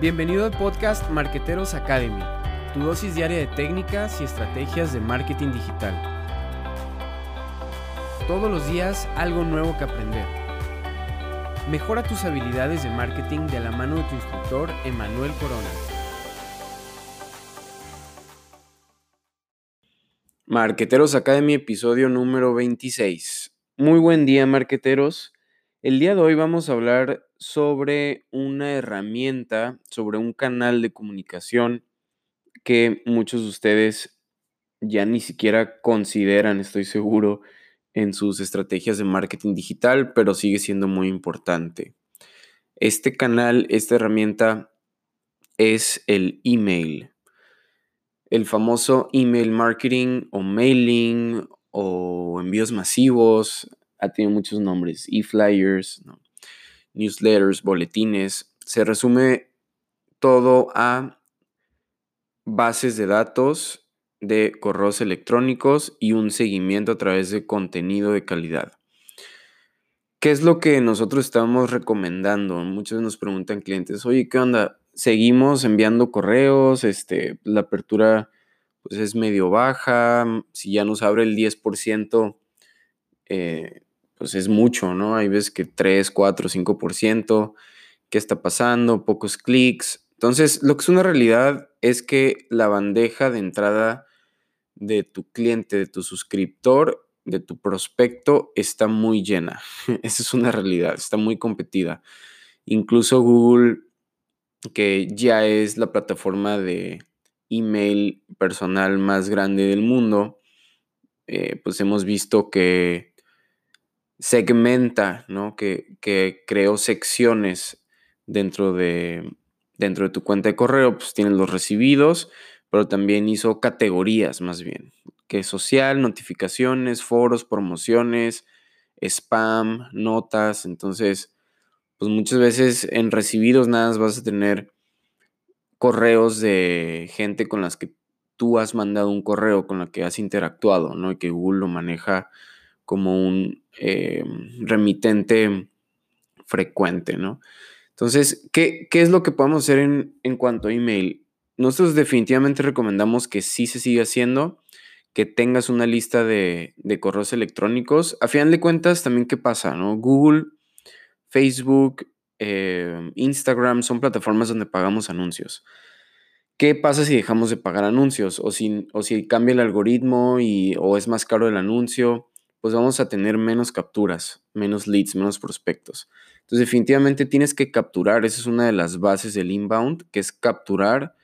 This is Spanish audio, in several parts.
Bienvenido al podcast Marqueteros Academy, tu dosis diaria de técnicas y estrategias de marketing digital. Todos los días algo nuevo que aprender. Mejora tus habilidades de marketing de la mano de tu instructor Emanuel Corona. Marqueteros Academy, episodio número 26. Muy buen día, marqueteros. El día de hoy vamos a hablar sobre una herramienta, sobre un canal de comunicación que muchos de ustedes ya ni siquiera consideran, estoy seguro, en sus estrategias de marketing digital, pero sigue siendo muy importante. Este canal, esta herramienta es el email el famoso email marketing o mailing o envíos masivos, ha tenido muchos nombres, e-flyers, newsletters, boletines, se resume todo a bases de datos de correos electrónicos y un seguimiento a través de contenido de calidad. ¿Qué es lo que nosotros estamos recomendando? Muchos nos preguntan clientes, oye, ¿qué onda? seguimos enviando correos, este, la apertura pues es medio baja, si ya nos abre el 10%, eh, pues es mucho, ¿no? Hay veces que 3, 4, 5%, ¿qué está pasando? Pocos clics. Entonces, lo que es una realidad es que la bandeja de entrada de tu cliente, de tu suscriptor, de tu prospecto está muy llena. Esa es una realidad, está muy competida. Incluso Google que ya es la plataforma de email personal más grande del mundo, eh, pues hemos visto que segmenta, ¿no? Que, que creó secciones dentro de, dentro de tu cuenta de correo, pues tienen los recibidos, pero también hizo categorías más bien, que social, notificaciones, foros, promociones, spam, notas, entonces pues muchas veces en recibidos nada más vas a tener correos de gente con las que tú has mandado un correo, con la que has interactuado, ¿no? Y que Google lo maneja como un eh, remitente frecuente, ¿no? Entonces, ¿qué, es lo que podemos hacer en, cuanto a email? Nosotros definitivamente recomendamos que sí se siga haciendo, que tengas una lista de, correos electrónicos. A final de cuentas, también, ¿qué pasa? ¿no? Google Facebook, em, Instagram son plataformas donde pagamos anuncios. ¿Qué pasa si dejamos de pagar anuncios o si, o si cambia el algoritmo y, o es más caro el anuncio? Pues vamos a tener menos capturas, menos leads, menos prospectos. Entonces definitivamente tienes que capturar, esa es una de las bases del inbound, que es capturar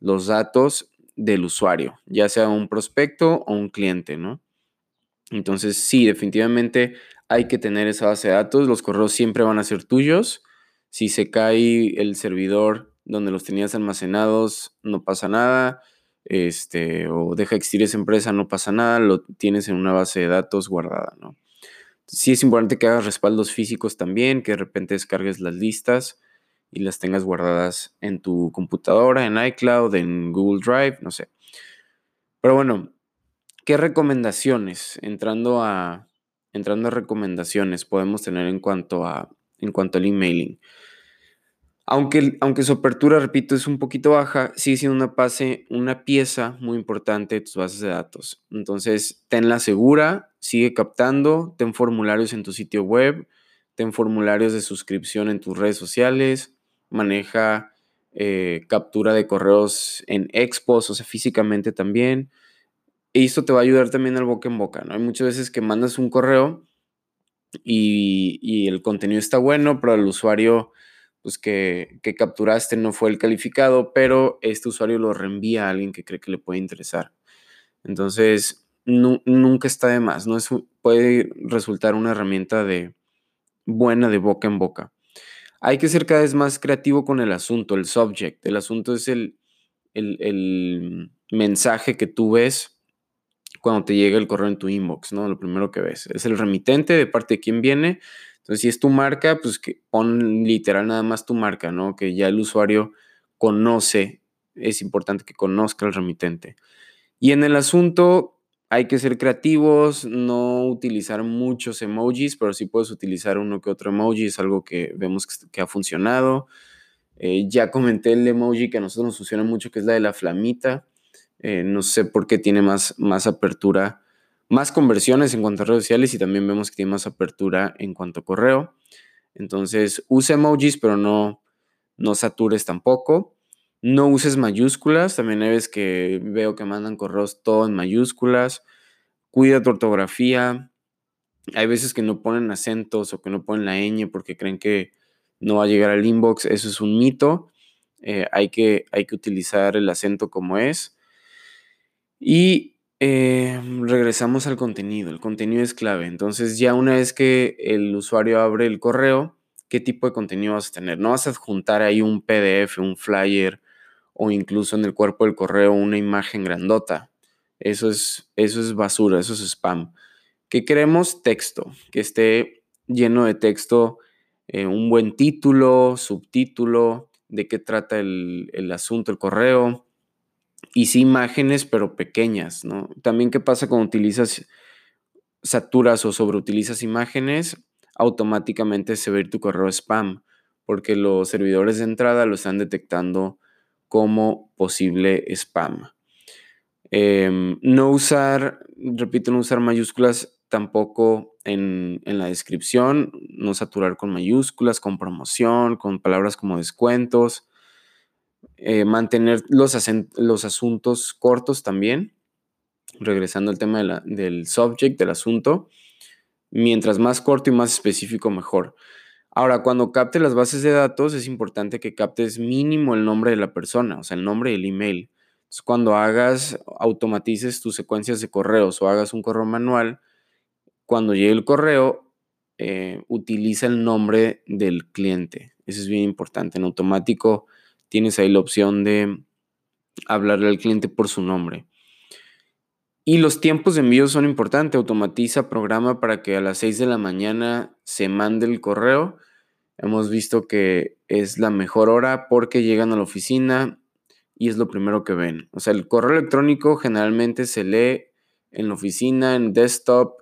los datos del usuario, ya sea un prospecto o un cliente, ¿no? Entonces sí, definitivamente hay que tener esa base de datos. Los correos siempre van a ser tuyos. Si se cae el servidor donde los tenías almacenados, no pasa nada. Este, o deja existir esa empresa, no pasa nada, lo tienes en una base de datos guardada, ¿no? Sí es importante que hagas respaldos físicos también, que de repente descargues las listas y las tengas guardadas en tu computadora, en iCloud, en Google Drive, no sé. Pero bueno, ¿qué recomendaciones entrando a, entrando a recomendaciones podemos tener en cuanto, a, en cuanto al emailing. Aunque, aunque su apertura, repito, es un poquito baja, sigue siendo una, pase, una pieza muy importante de tus bases de datos. Entonces, tenla segura, sigue captando, ten formularios en tu sitio web, ten formularios de suscripción en tus redes sociales, maneja eh, captura de correos en expos, o sea, físicamente también. Y esto te va a ayudar también al boca en boca, ¿no? Hay muchas veces que mandas un correo y, el contenido está bueno, pero el usuario pues, que, capturaste no fue el calificado, pero este usuario lo reenvía a alguien que cree que le puede interesar. Entonces, nunca está de más, ¿no? Es, puede resultar una herramienta de buena de boca en boca. Hay que ser cada vez más creativo con el asunto, el subject. El asunto es el, el mensaje que tú ves cuando te llega el correo en tu inbox, ¿no? Lo primero que ves. Es el remitente de parte de quién viene. Entonces, si es tu marca, pues que pon literal nada más tu marca, ¿no? Que ya el usuario conoce, es importante que conozca el remitente. Y en el asunto hay que ser creativos, no utilizar muchos emojis, pero sí puedes utilizar uno que otro emoji, es algo que vemos que, ha funcionado. Eh, ya comenté el emoji que a nosotros nos funciona mucho, que es la de la flamita. Eh, no sé por qué tiene más, más apertura, más conversiones en cuanto a redes sociales y también vemos que tiene más apertura en cuanto a correo. Entonces, usa emojis, pero no, no satures tampoco. No uses mayúsculas. También hay veces que veo que mandan correos todo en mayúsculas. Cuida tu ortografía. Hay veces que no ponen acentos o que no ponen la ñ porque creen que no va a llegar al inbox. Eso es un mito. Eh, hay, que, hay que utilizar el acento como es. Y eh, regresamos al contenido. El contenido es clave. Entonces ya una vez que el usuario abre el correo, ¿qué tipo de contenido vas a tener? No vas a adjuntar ahí un PDF, un flyer o incluso en el cuerpo del correo una imagen grandota. Eso es, eso es basura, eso es spam. ¿Qué queremos? Texto, que esté lleno de texto, eh, un buen título, subtítulo, de qué trata el, el asunto, el correo, y sí imágenes, pero pequeñas, ¿no? También qué pasa cuando utilizas, saturas o sobreutilizas imágenes, automáticamente se ve tu correo spam, porque los servidores de entrada lo están detectando como posible spam. Em, no usar, repito, no usar mayúsculas tampoco en, la descripción, no saturar con mayúsculas, con promoción, con palabras como descuentos, eh, mantener los, asuntos cortos también, regresando al tema del subject, del asunto, mientras más corto y más específico mejor. Ahora, cuando capte las bases de datos, es importante que captes mínimo el nombre de la persona, o sea, el nombre y el email. Cuando hagas, automatices tus secuencias de correos o hagas un correo manual, cuando llegue el correo, eh, utiliza el nombre del cliente. Eso es bien importante. En automático tienes ahí la opción de hablarle al cliente por su nombre. Y los tiempos de envío son importantes. Automatiza, programa para que a las 6 de la mañana se mande el correo Hemos visto que es la mejor hora porque llegan a la oficina y es lo primero que ven. O sea, el correo electrónico generalmente se lee en la oficina, en desktop,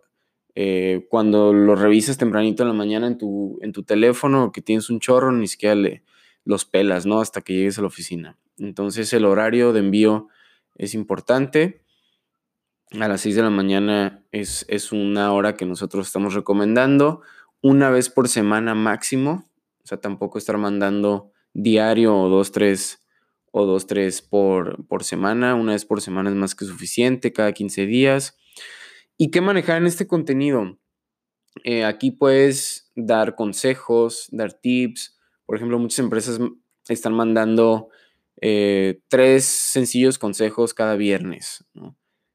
eh, cuando lo revisas tempranito en la mañana en tu, en tu teléfono, que tienes un chorro, ni siquiera le, los pelas, ¿no? Hasta que llegues a la oficina. Entonces el horario de envío es importante. A las 6 de la mañana es, es una hora que nosotros estamos recomendando una vez por semana máximo. O sea, tampoco estar mandando diario o dos, tres o dos, tres por, por semana. Una vez por semana es más que suficiente, cada 15 días. ¿Y qué manejar en este contenido? Eh, aquí puedes dar consejos, dar tips. Por ejemplo, muchas empresas están mandando eh, tres sencillos consejos cada viernes.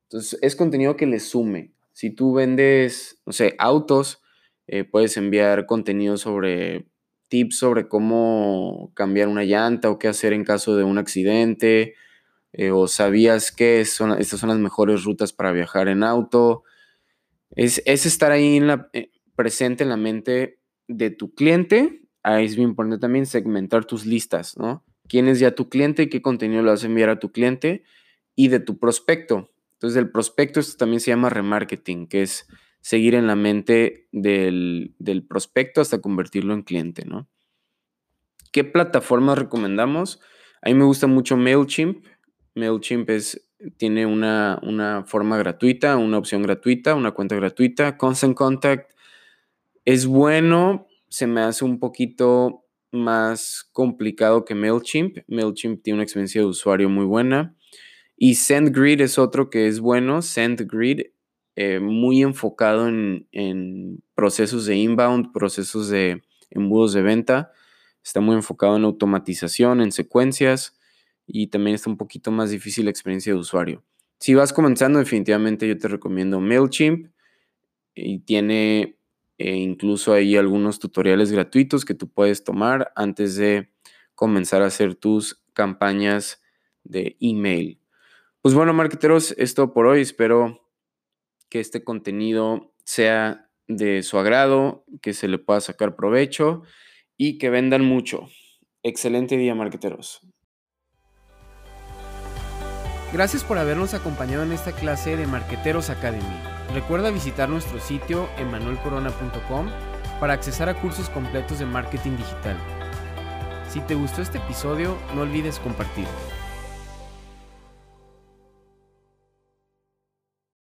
Entonces, es contenido que le sume. Si tú vendes, no sé, autos, eh, puedes enviar contenido sobre tips sobre cómo cambiar una llanta o qué hacer en caso de un accidente. Eh, o sabías que son, estas son las mejores rutas para viajar en auto. Es, estar ahí presente en la mente de tu cliente. Ahí es bien importante también segmentar tus listas, ¿no? ¿Quién es ya tu cliente qué contenido le vas a enviar a tu cliente? Y de tu prospecto. Entonces, el prospecto, esto también se llama remarketing, que es seguir en la mente del, prospecto hasta convertirlo en cliente, ¿no? ¿Qué plataformas recomendamos? A mí me gusta mucho MailChimp. MailChimp es, tiene una, una, forma gratuita, una opción gratuita, una cuenta gratuita. Constant Contact es bueno, se me hace un poquito más complicado que MailChimp. MailChimp tiene una experiencia de usuario muy buena. Y SendGrid es otro que es bueno. SendGrid eh, muy enfocado en, procesos de inbound, procesos de embudos de venta. Está muy enfocado en automatización, en secuencias y también está un poquito más difícil la experiencia de usuario. Si vas comenzando, definitivamente yo te recomiendo MailChimp y tiene eh, incluso ahí algunos tutoriales gratuitos que tú puedes tomar antes de comenzar a hacer tus campañas de email. Pues bueno, marketeros, esto por hoy. Espero que este contenido sea de su agrado, que se le pueda sacar provecho y que vendan mucho. Excelente día, marqueteros. Gracias por habernos acompañado en esta clase de Marqueteros Academy. Recuerda visitar nuestro sitio emanuelcorona.com para accesar a cursos completos de marketing digital. Si te gustó este episodio, no olvides compartirlo.